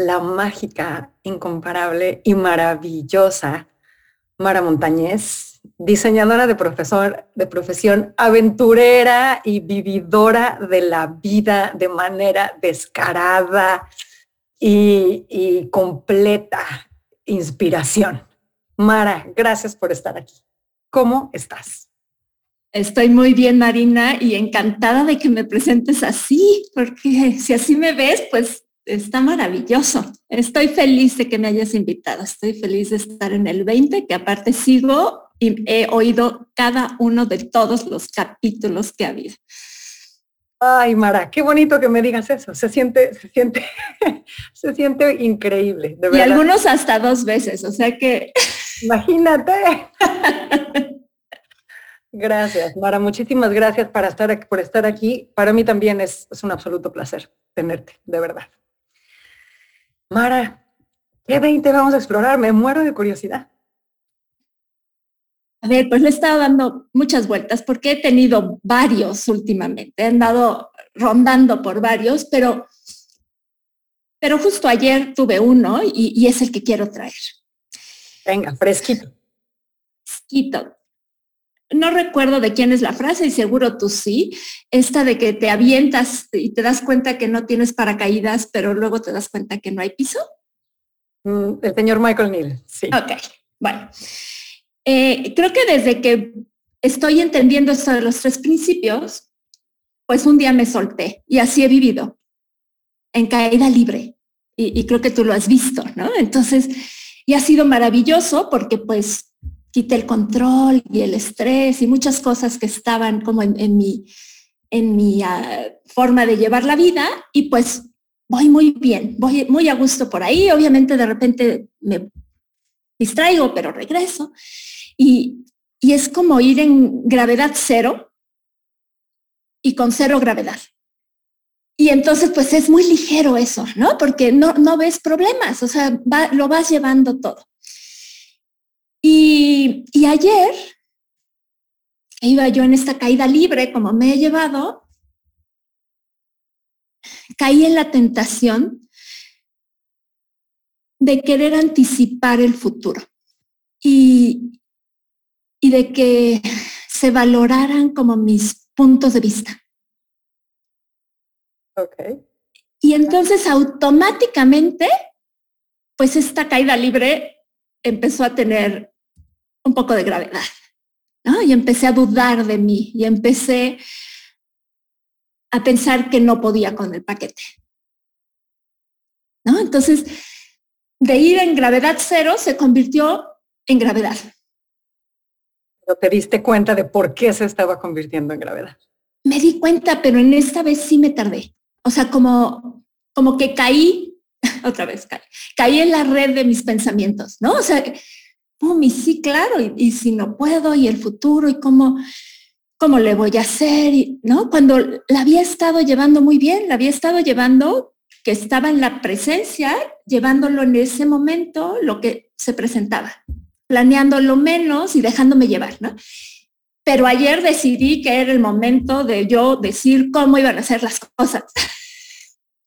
la mágica, incomparable y maravillosa Mara Montañez, diseñadora de, profesor, de profesión, aventurera y vividora de la vida de manera descarada y, y completa inspiración. Mara, gracias por estar aquí. ¿Cómo estás? Estoy muy bien, Marina, y encantada de que me presentes así, porque si así me ves, pues está maravilloso. Estoy feliz de que me hayas invitado. Estoy feliz de estar en el 20, que aparte sigo y he oído cada uno de todos los capítulos que ha habido. Ay, Mara, qué bonito que me digas eso. Se siente, se siente, se siente increíble. De verdad. Y algunos hasta dos veces, o sea que. Imagínate. Gracias, Mara. Muchísimas gracias para estar, por estar aquí. Para mí también es, es un absoluto placer tenerte, de verdad. Mara, ¿qué 20 vamos a explorar? Me muero de curiosidad. A ver, pues le he estado dando muchas vueltas porque he tenido varios últimamente, he andado rondando por varios, pero, pero justo ayer tuve uno y, y es el que quiero traer. Venga, fresquito. Fresquito. No recuerdo de quién es la frase y seguro tú sí, esta de que te avientas y te das cuenta que no tienes paracaídas, pero luego te das cuenta que no hay piso. Mm, el señor Michael Neal, sí. Ok, bueno. Eh, creo que desde que estoy entendiendo esto de los tres principios, pues un día me solté y así he vivido, en caída libre. Y, y creo que tú lo has visto, ¿no? Entonces, y ha sido maravilloso porque pues quité el control y el estrés y muchas cosas que estaban como en, mi, en mi ah, forma de llevar la vida y pues voy muy bien, voy muy a gusto por ahí. Obviamente de repente me distraigo, pero regreso. Y, y es como ir en gravedad cero y con cero gravedad. Y entonces, pues es muy ligero eso, ¿no? Porque no, no ves problemas, o sea, lo vas llevando todo. Y, ayer iba yo en esta caída libre, como me he llevado, caí en la tentación de querer anticipar el futuro y, y de que se valoraran como mis puntos de vista. Okay. Y entonces automáticamente, pues esta caída libre empezó a tener un poco de gravedad. ¿no? Y empecé a dudar de mí y empecé a pensar que no podía con el paquete. ¿no? Entonces, de ir en gravedad cero se convirtió en gravedad. Pero te diste cuenta de por qué se estaba convirtiendo en gravedad. Me di cuenta, pero en esta vez sí me tardé. O sea, como, como que caí, otra vez caí, caí en la red de mis pensamientos, ¿no? O sea, y sí, claro, y, si no puedo, y el futuro, y cómo, cómo le voy a hacer, ¿no? Cuando la había estado llevando muy bien, la había estado llevando, que estaba en la presencia, llevándolo en ese momento, lo que se presentaba, planeándolo menos y dejándome llevar, ¿no? Pero ayer decidí que era el momento de yo decir cómo iban a ser las cosas.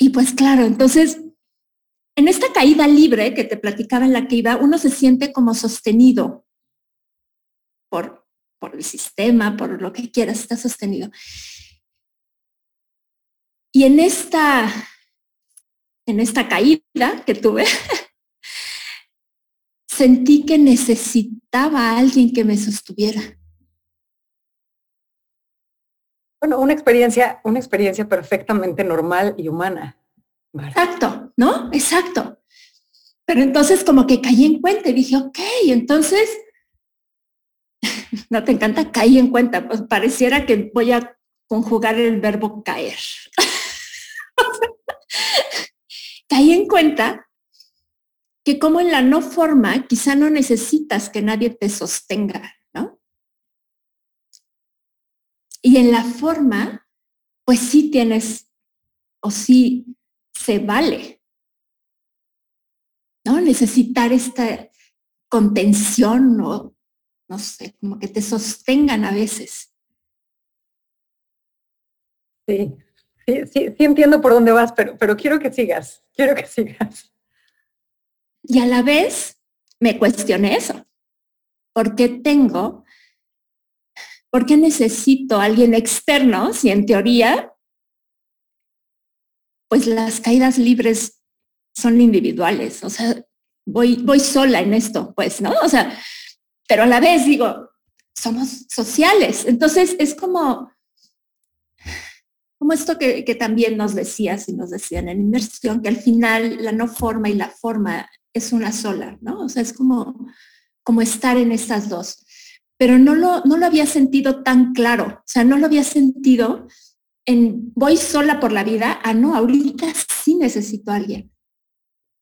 Y pues claro, entonces en esta caída libre que te platicaba en la que iba, uno se siente como sostenido por, por el sistema, por lo que quieras, está sostenido. Y en esta, en esta caída que tuve, sentí que necesitaba a alguien que me sostuviera. Bueno, una experiencia, una experiencia perfectamente normal y humana. Exacto, ¿no? Exacto. Pero entonces como que caí en cuenta y dije, ok, entonces, no te encanta, caí en cuenta, pues pareciera que voy a conjugar el verbo caer. caí en cuenta que como en la no forma, quizá no necesitas que nadie te sostenga, ¿no? Y en la forma, pues sí tienes, o sí se vale. Necesitar esta contención o, no sé, como que te sostengan a veces. Sí, sí, sí, entiendo por dónde vas, pero, pero quiero que sigas, quiero que sigas. Y a la vez me cuestioné eso. ¿Por qué tengo? ¿Por qué necesito a alguien externo si en teoría, pues las caídas libres son individuales? O sea, voy, voy sola en esto, pues, ¿no? O sea, pero a la vez digo, somos sociales. Entonces es como, como esto que, que, también nos decías y nos decían en inversión, que al final la no forma y la forma es una sola, ¿no? O sea, es como, como estar en estas dos. Pero no lo, no lo había sentido tan claro, o sea, no lo había sentido en voy sola por la vida, ah, no, ahorita sí necesito a alguien.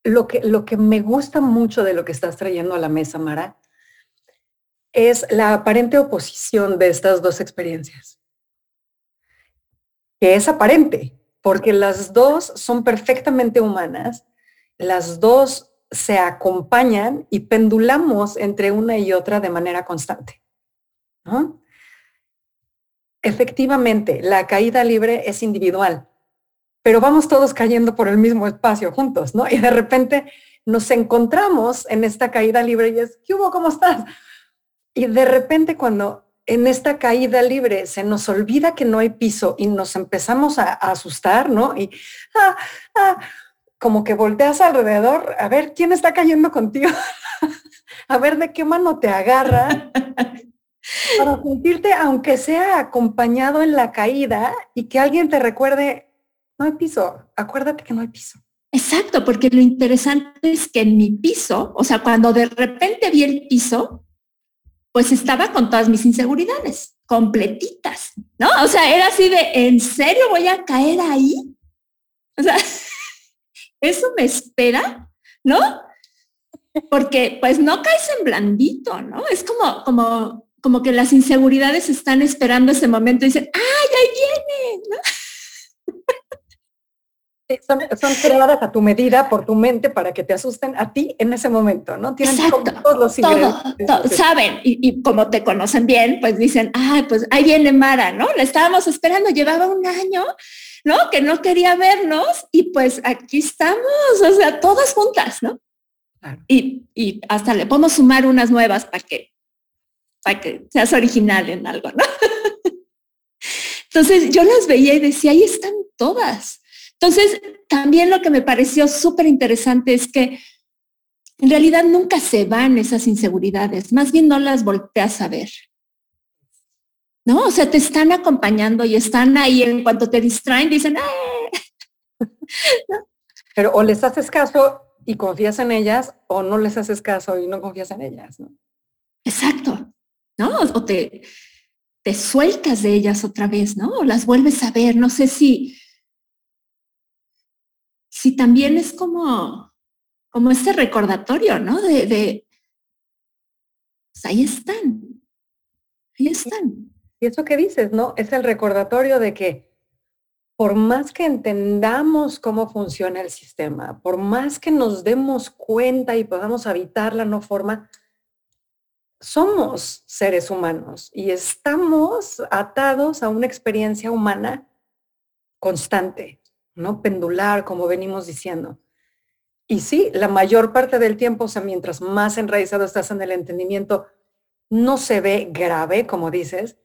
Lo que, lo que me gusta mucho de lo que estás trayendo a la mesa, Mara, es la aparente oposición de estas dos experiencias. Que es aparente, porque las dos son perfectamente humanas, las dos se acompañan y pendulamos entre una y otra de manera constante. Efectivamente, la caída libre es individual, pero vamos todos cayendo por el mismo espacio juntos, ¿no? Y de repente nos encontramos en esta caída libre y es, ¿qué hubo? ¿Cómo estás? Y de repente cuando en esta caída libre se nos olvida que no hay piso y nos empezamos a, asustar, ¿no? Y, ah, ah, como que volteas alrededor, a ver quién está cayendo contigo, a ver de qué mano te agarra, para sentirte, aunque sea acompañado en la caída y que alguien te recuerde, no hay piso, acuérdate que no hay piso. Exacto, porque lo interesante es que en mi piso, o sea, cuando de repente vi el piso, pues estaba con todas mis inseguridades, completitas, ¿no? O sea, era así de, ¿en serio voy a caer ahí? O sea, eso me espera, ¿no? Porque pues no caes en blandito, ¿no? Es como, como, como que las inseguridades están esperando ese momento y dicen, ¡ay, ahí viene! Son, son, creadas a tu medida por tu mente para que te asusten a ti en ese momento, ¿no? Tienen todos los todo, saben, y, y, como te conocen bien, pues dicen, ay, pues ahí viene Mara, ¿no? La estábamos esperando, llevaba un año ¿no? Que no quería vernos y pues aquí estamos, o sea, todas juntas, ¿no? Y, y, hasta le podemos sumar unas nuevas para que, para que seas original en algo, ¿no? Entonces yo las veía y decía, ahí están todas. Entonces, también lo que me pareció súper interesante es que en realidad nunca se van esas inseguridades, más bien no las volteas a ver. ¿no? O sea, te están acompañando y están ahí en cuanto te distraen, dicen, ¡ah! Pero o les haces caso y confías en ellas o no les haces caso y no confías en ellas, ¿no? Exacto, ¿no? O te, te sueltas de ellas otra vez, ¿no? O las vuelves a ver, no sé si, si también es como, como este recordatorio, ¿no? De, de pues ahí están, ahí están. Y eso que dices, ¿no? Es el recordatorio de que por más que entendamos cómo funciona el sistema, por más que nos demos cuenta y podamos habitar la no forma, somos seres humanos y estamos atados a una experiencia humana constante, ¿no? Pendular, como venimos diciendo. Y sí, la mayor parte del tiempo, o sea, mientras más enraizado estás en el entendimiento, no se ve grave, como dices,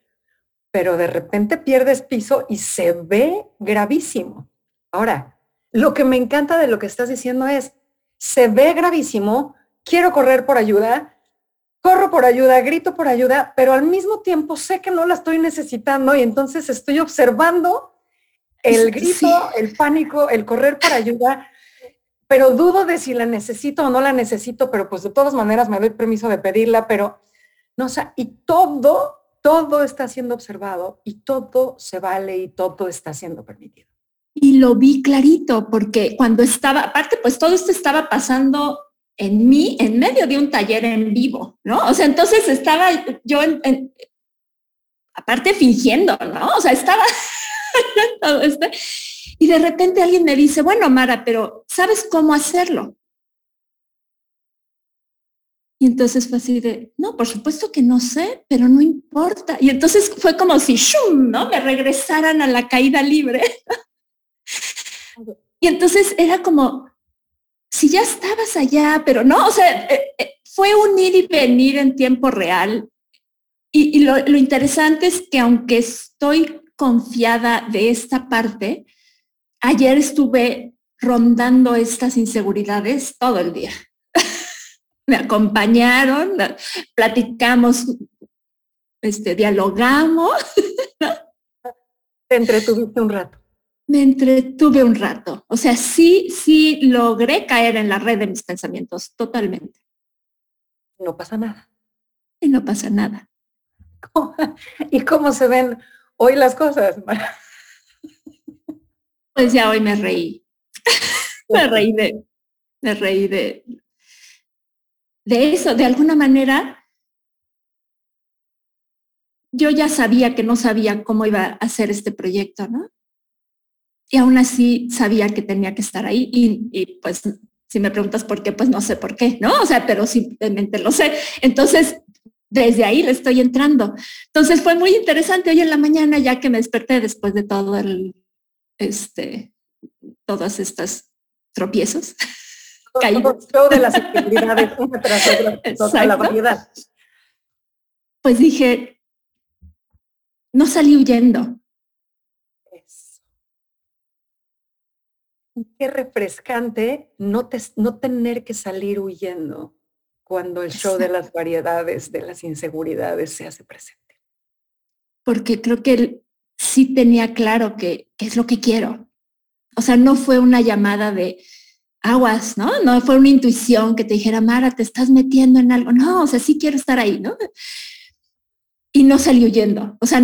pero de repente pierdes piso y se ve gravísimo. Ahora, lo que me encanta de lo que estás diciendo es, se ve gravísimo, quiero correr por ayuda, corro por ayuda, grito por ayuda, pero al mismo tiempo sé que no la estoy necesitando y entonces estoy observando el grito, el pánico, el correr por ayuda, pero dudo de si la necesito o no la necesito, pero pues de todas maneras me doy permiso de pedirla, pero no, sé, y todo todo está siendo observado y todo se vale y todo está siendo permitido. Y lo vi clarito porque cuando estaba, aparte, pues todo esto estaba pasando en mí, en medio de un taller en vivo, ¿no? O sea, entonces estaba yo en, aparte fingiendo, ¿no? O sea, estaba todo esto. Y de repente alguien me dice, bueno, Mara, pero ¿sabes cómo hacerlo? Y entonces fue así de, no, por supuesto que no sé, pero no importa. Y entonces fue como si, ¡shum!, ¿no? Me regresaran a la caída libre. y entonces era como, si ya estabas allá, pero no, o sea, eh, eh, fue un ir y venir en tiempo real. Y, lo, lo interesante es que aunque estoy confiada de esta parte, ayer estuve rondando estas inseguridades todo el día me acompañaron, platicamos, este, dialogamos. Te entretuviste un rato. Me entretuve un rato. O sea, sí, sí logré caer en la red de mis pensamientos totalmente. No pasa nada. Y no pasa nada. ¿Y cómo se ven hoy las cosas? Pues ya hoy me reí. me reí de, me reí de, de eso, de alguna manera, yo ya sabía que no sabía cómo iba a hacer este proyecto, ¿no? Y aún así sabía que tenía que estar ahí y, pues si me preguntas por qué, pues no sé por qué, ¿no? O sea, pero simplemente lo sé. Entonces, desde ahí le estoy entrando. Entonces fue muy interesante hoy en la mañana, ya que me desperté después de todo el, este, todas estas tropiezos. de las actividades, una tras la variedad. Pues dije, no salí huyendo. Qué refrescante no, te, no tener que salir huyendo cuando el show de las variedades, de las inseguridades se hace presente. Porque creo que él sí tenía claro que, que es lo que quiero. O sea, no fue una llamada de, aguas, ¿no? No fue una intuición que te dijera, Mara, te estás metiendo en algo. No, o sea, sí quiero estar ahí, ¿no? Y no salí huyendo. O sea,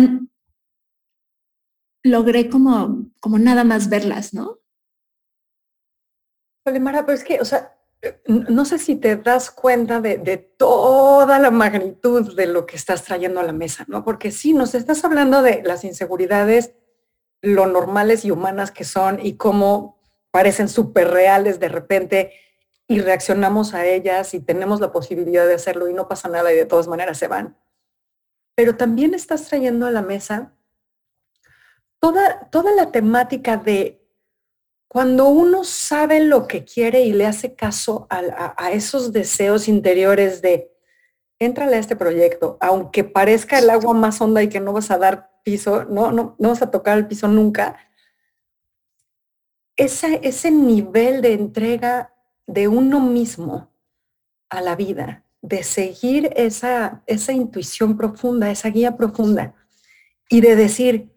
logré como, como nada más verlas, ¿no? Oye, Mara, pero es que, o sea, no sé si te das cuenta de, toda la magnitud de lo que estás trayendo a la mesa, ¿no? Porque sí, nos estás hablando de las inseguridades, lo normales y humanas que son y cómo parecen súper reales de repente y reaccionamos a ellas y tenemos la posibilidad de hacerlo y no pasa nada y de todas maneras se van. Pero también estás trayendo a la mesa toda, toda la temática de cuando uno sabe lo que quiere y le hace caso a, esos deseos interiores de entrale a este proyecto, aunque parezca el agua más honda y que no vas a dar piso, no, no, no vas a tocar el piso nunca, ese, nivel de entrega de uno mismo a la vida, de seguir esa, esa intuición profunda, esa guía profunda y de decir,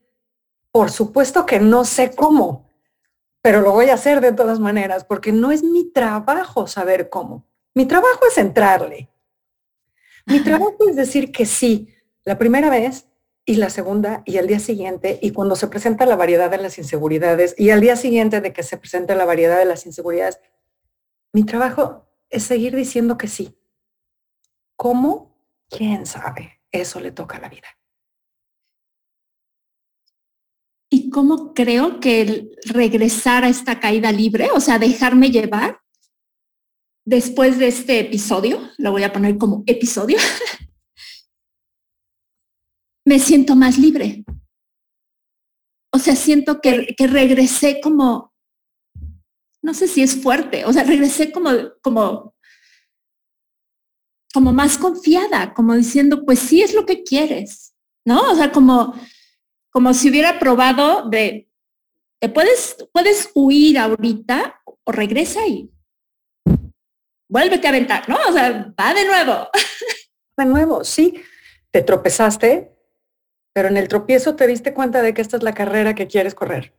por supuesto que no sé cómo, pero lo voy a hacer de todas maneras, porque no es mi trabajo saber cómo. Mi trabajo es entrarle. Mi trabajo es decir que sí, la primera vez y la segunda y al día siguiente y cuando se presenta la variedad de las inseguridades y al día siguiente de que se presenta la variedad de las inseguridades, mi trabajo es seguir diciendo que sí. ¿Cómo? ¿Quién sabe? Eso le toca a la vida. ¿Y cómo creo que el regresar a esta caída libre, o sea, dejarme llevar, después de este episodio, lo voy a poner como episodio, me siento más libre. O sea, siento que, que, regresé como, no sé si es fuerte, o sea, regresé como, como, como más confiada, como diciendo, pues sí es lo que quieres, ¿no? O sea, como, como si hubiera probado de, te puedes, puedes huir ahorita o regresa y vuélvete a aventar, ¿no? O sea, va de nuevo. De nuevo, sí. Te tropezaste, pero en el tropiezo te diste cuenta de que esta es la carrera que quieres correr.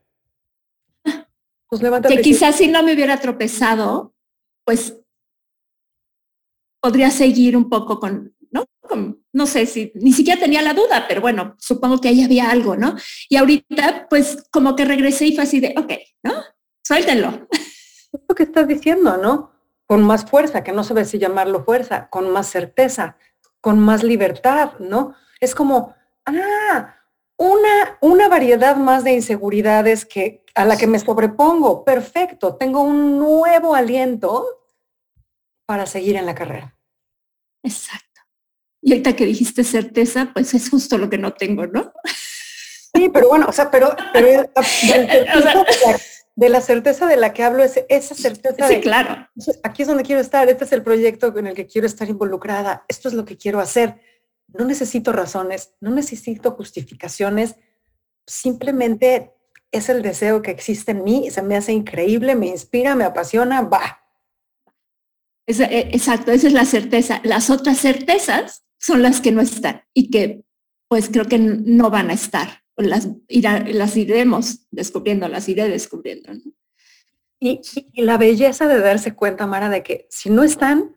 Pues levántate. Que quizás si no me hubiera tropezado, pues podría seguir un poco con, ¿no? Con, no sé si ni siquiera tenía la duda, pero bueno, supongo que ahí había algo, ¿no? Y ahorita, pues como que regresé y fue así de, ok, ¿no? Suéltenlo. Es lo que estás diciendo, ¿no? Con más fuerza, que no sabes si llamarlo fuerza, con más certeza, con más libertad, ¿no? Es como, ah, una, una variedad más de inseguridades que, a la que me sobrepongo. Perfecto, tengo un nuevo aliento para seguir en la carrera. Exacto. Y ahorita que dijiste certeza, pues es justo lo que no tengo, ¿no? Sí, pero bueno, o sea, pero, de, la, certeza de la que hablo es esa certeza sí, claro. Aquí es donde quiero estar, este es el proyecto en el que quiero estar involucrada, esto es lo que quiero hacer. No necesito razones, no necesito justificaciones, simplemente es el deseo que existe en mí, se me hace increíble, me inspira, me apasiona, va. E, exacto, esa es la certeza. Las otras certezas son las que no están y que pues creo que no van a estar. Las, las iremos descubriendo, las iré descubriendo. Y, y, la belleza de darse cuenta, Mara, de que si no están,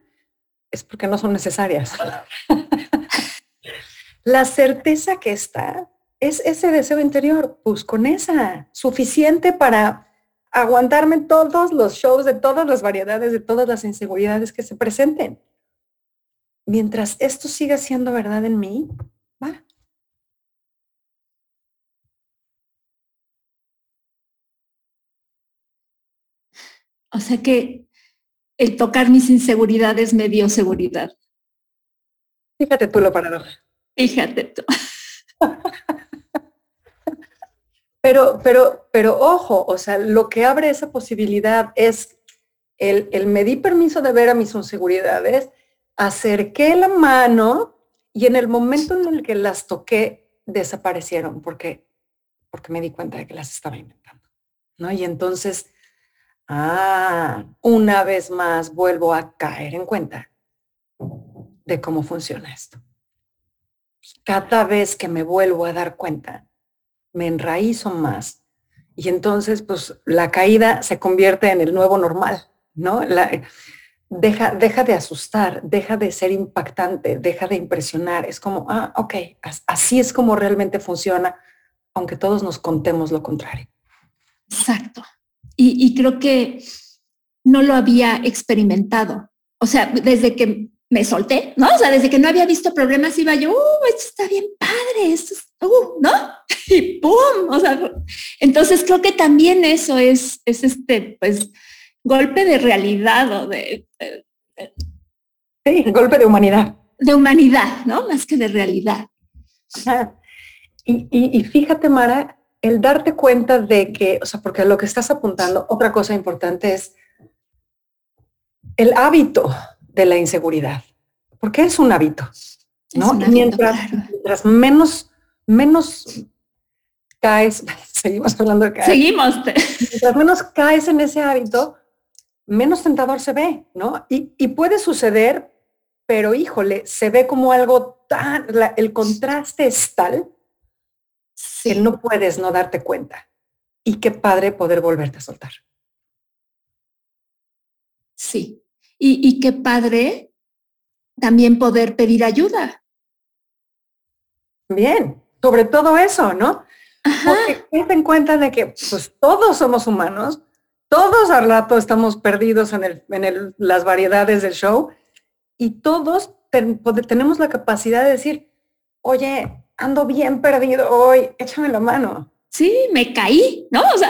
es porque no son necesarias. la certeza que está es ese deseo interior, pues con esa, suficiente para aguantarme todos los shows de todas las variedades, de todas las inseguridades que se presenten mientras esto siga siendo verdad en mí, va. O sea que el tocar mis inseguridades me dio seguridad. Fíjate tú lo paradoja. Fíjate tú. Pero, pero, pero ojo, o sea, lo que abre esa posibilidad es el, el me di permiso de ver a mis inseguridades acerqué la mano y en el momento en el que las toqué, desaparecieron porque, porque me di cuenta de que las estaba inventando. ¿no? Y entonces, ah, una vez más vuelvo a caer en cuenta de cómo funciona esto. Cada vez que me vuelvo a dar cuenta, me enraízo más. Y entonces, pues, la caída se convierte en el nuevo normal, ¿no? La, deja, deja de asustar, deja de ser impactante, deja de impresionar. Es como, ah, ok, así es como realmente funciona, aunque todos nos contemos lo contrario. Exacto. Y, creo que no lo había experimentado. O sea, desde que me solté, ¿no? O sea, desde que no había visto problemas iba yo, uh, esto está bien padre, esto es, uh, ¿no? Y ¡pum! O sea, entonces creo que también eso es, es este, pues, golpe de realidad o de, Sí, golpe de humanidad. De humanidad, ¿no? Más que de realidad. Y, fíjate, Mara, el darte cuenta de que, o sea, porque lo que estás apuntando, otra cosa importante es el hábito de la inseguridad. Porque es un hábito, ¿no? mientras, mientras menos, menos caes, seguimos hablando de caer. Seguimos. Mientras menos caes en ese hábito, menos tentador se ve, ¿no? Y, puede suceder, pero híjole, se ve como algo tan, el contraste es tal que no puedes no darte cuenta. Y qué padre poder volverte a soltar. Sí. Y, qué padre también poder pedir ayuda. Bien, sobre todo eso, ¿no? Porque ten en cuenta de que pues todos somos humanos, todos al rato estamos perdidos en, el, en las variedades del show y todos tenemos la capacidad de decir, oye, ando bien perdido hoy, échame la mano. Sí, me caí, ¿no? O sea,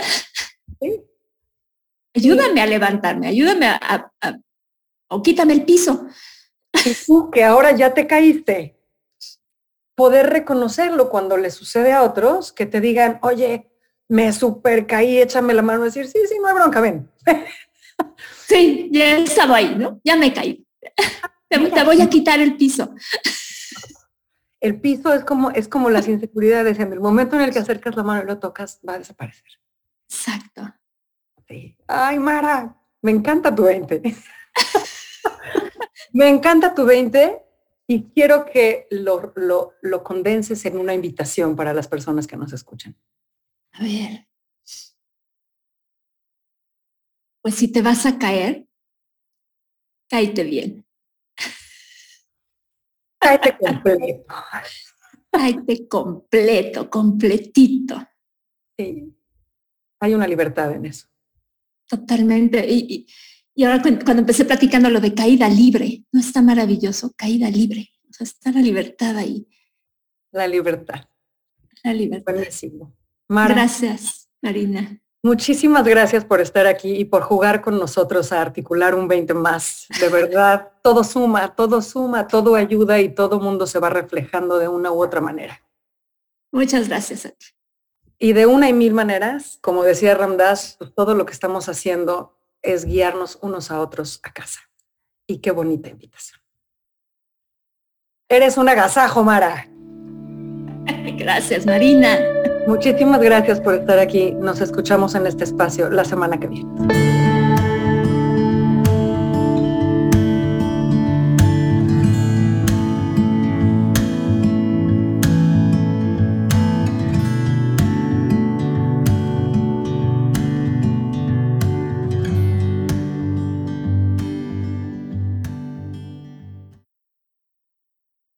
ayúdame a levantarme, ayúdame a, o quítame el piso. Y tú que ahora ya te caíste, poder reconocerlo cuando le sucede a otros, que te digan, oye, me super caí, échame la mano, decir, sí, sí, no hay bronca, ven. Sí, ya estaba ahí, ¿no? Ya me caí. Te, voy a quitar el piso. El piso es como, es como las inseguridades. En el momento en el que acercas la mano y lo tocas, va a desaparecer. Exacto. Ay, Mara, me encanta tu 20. me encanta tu 20 y quiero que lo, lo, lo condenses en una invitación para las personas que nos escuchan. A ver. Pues si te vas a caer, cáete bien. Cáete completo. Cáete completo, completito. Sí. Hay una libertad en eso. Totalmente. Y, y, ahora cuando empecé platicando lo de caída libre, ¿no está maravilloso? Caída libre. O sea, está la libertad ahí. La libertad. La libertad. Buenísimo. Gracias, Marina. Muchísimas gracias por estar aquí y por jugar con nosotros a articular un 20 más. De verdad, todo suma, todo suma, todo ayuda y todo mundo se va reflejando de una u otra manera. Muchas gracias a ti. Y de una y mil maneras, como decía Ramdas, pues, todo lo que estamos haciendo es guiarnos unos a otros a casa. Y qué bonita invitación. Eres un agasajo, Mara. Gracias, Marina. Muchísimas gracias por estar aquí. Nos escuchamos en este espacio la semana que viene.